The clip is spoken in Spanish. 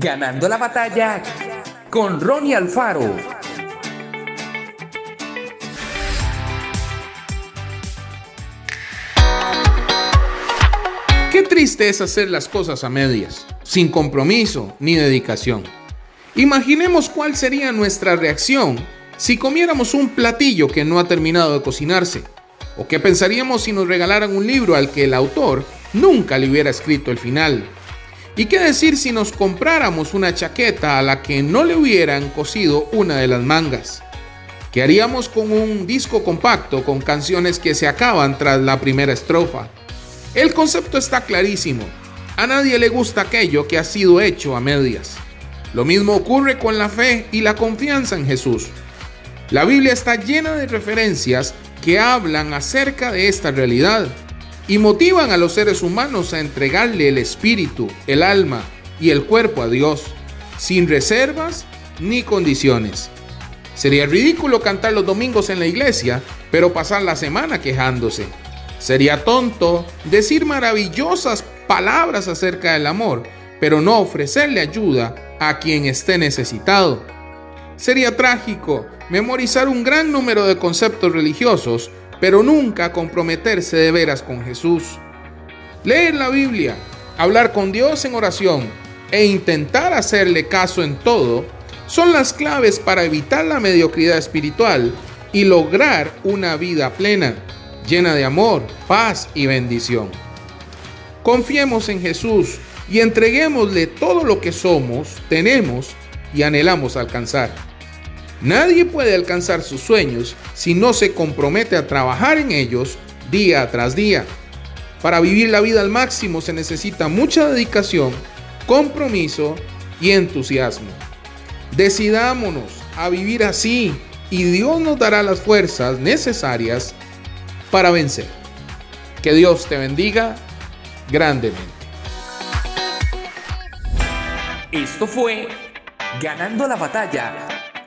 Ganando la batalla con Ronnie Alfaro. Qué triste es hacer las cosas a medias, sin compromiso ni dedicación. Imaginemos cuál sería nuestra reacción si comiéramos un platillo que no ha terminado de cocinarse. ¿O qué pensaríamos si nos regalaran un libro al que el autor nunca le hubiera escrito el final? ¿Y qué decir si nos compráramos una chaqueta a la que no le hubieran cosido una de las mangas? ¿Qué haríamos con un disco compacto con canciones que se acaban tras la primera estrofa? El concepto está clarísimo. A nadie le gusta aquello que ha sido hecho a medias. Lo mismo ocurre con la fe y la confianza en Jesús. La Biblia está llena de referencias que hablan acerca de esta realidad y motivan a los seres humanos a entregarle el espíritu, el alma y el cuerpo a Dios, sin reservas ni condiciones. Sería ridículo cantar los domingos en la iglesia, pero pasar la semana quejándose. Sería tonto decir maravillosas palabras acerca del amor, pero no ofrecerle ayuda a quien esté necesitado. Sería trágico memorizar un gran número de conceptos religiosos, pero nunca comprometerse de veras con Jesús. Leer la Biblia, hablar con Dios en oración e intentar hacerle caso en todo son las claves para evitar la mediocridad espiritual y lograr una vida plena, llena de amor, paz y bendición. Confiemos en Jesús y entreguémosle todo lo que somos, tenemos y anhelamos alcanzar. Nadie puede alcanzar sus sueños si no se compromete a trabajar en ellos día tras día. Para vivir la vida al máximo se necesita mucha dedicación, compromiso y entusiasmo. Decidámonos a vivir así y Dios nos dará las fuerzas necesarias para vencer. Que Dios te bendiga grandemente. Esto fue Ganando la batalla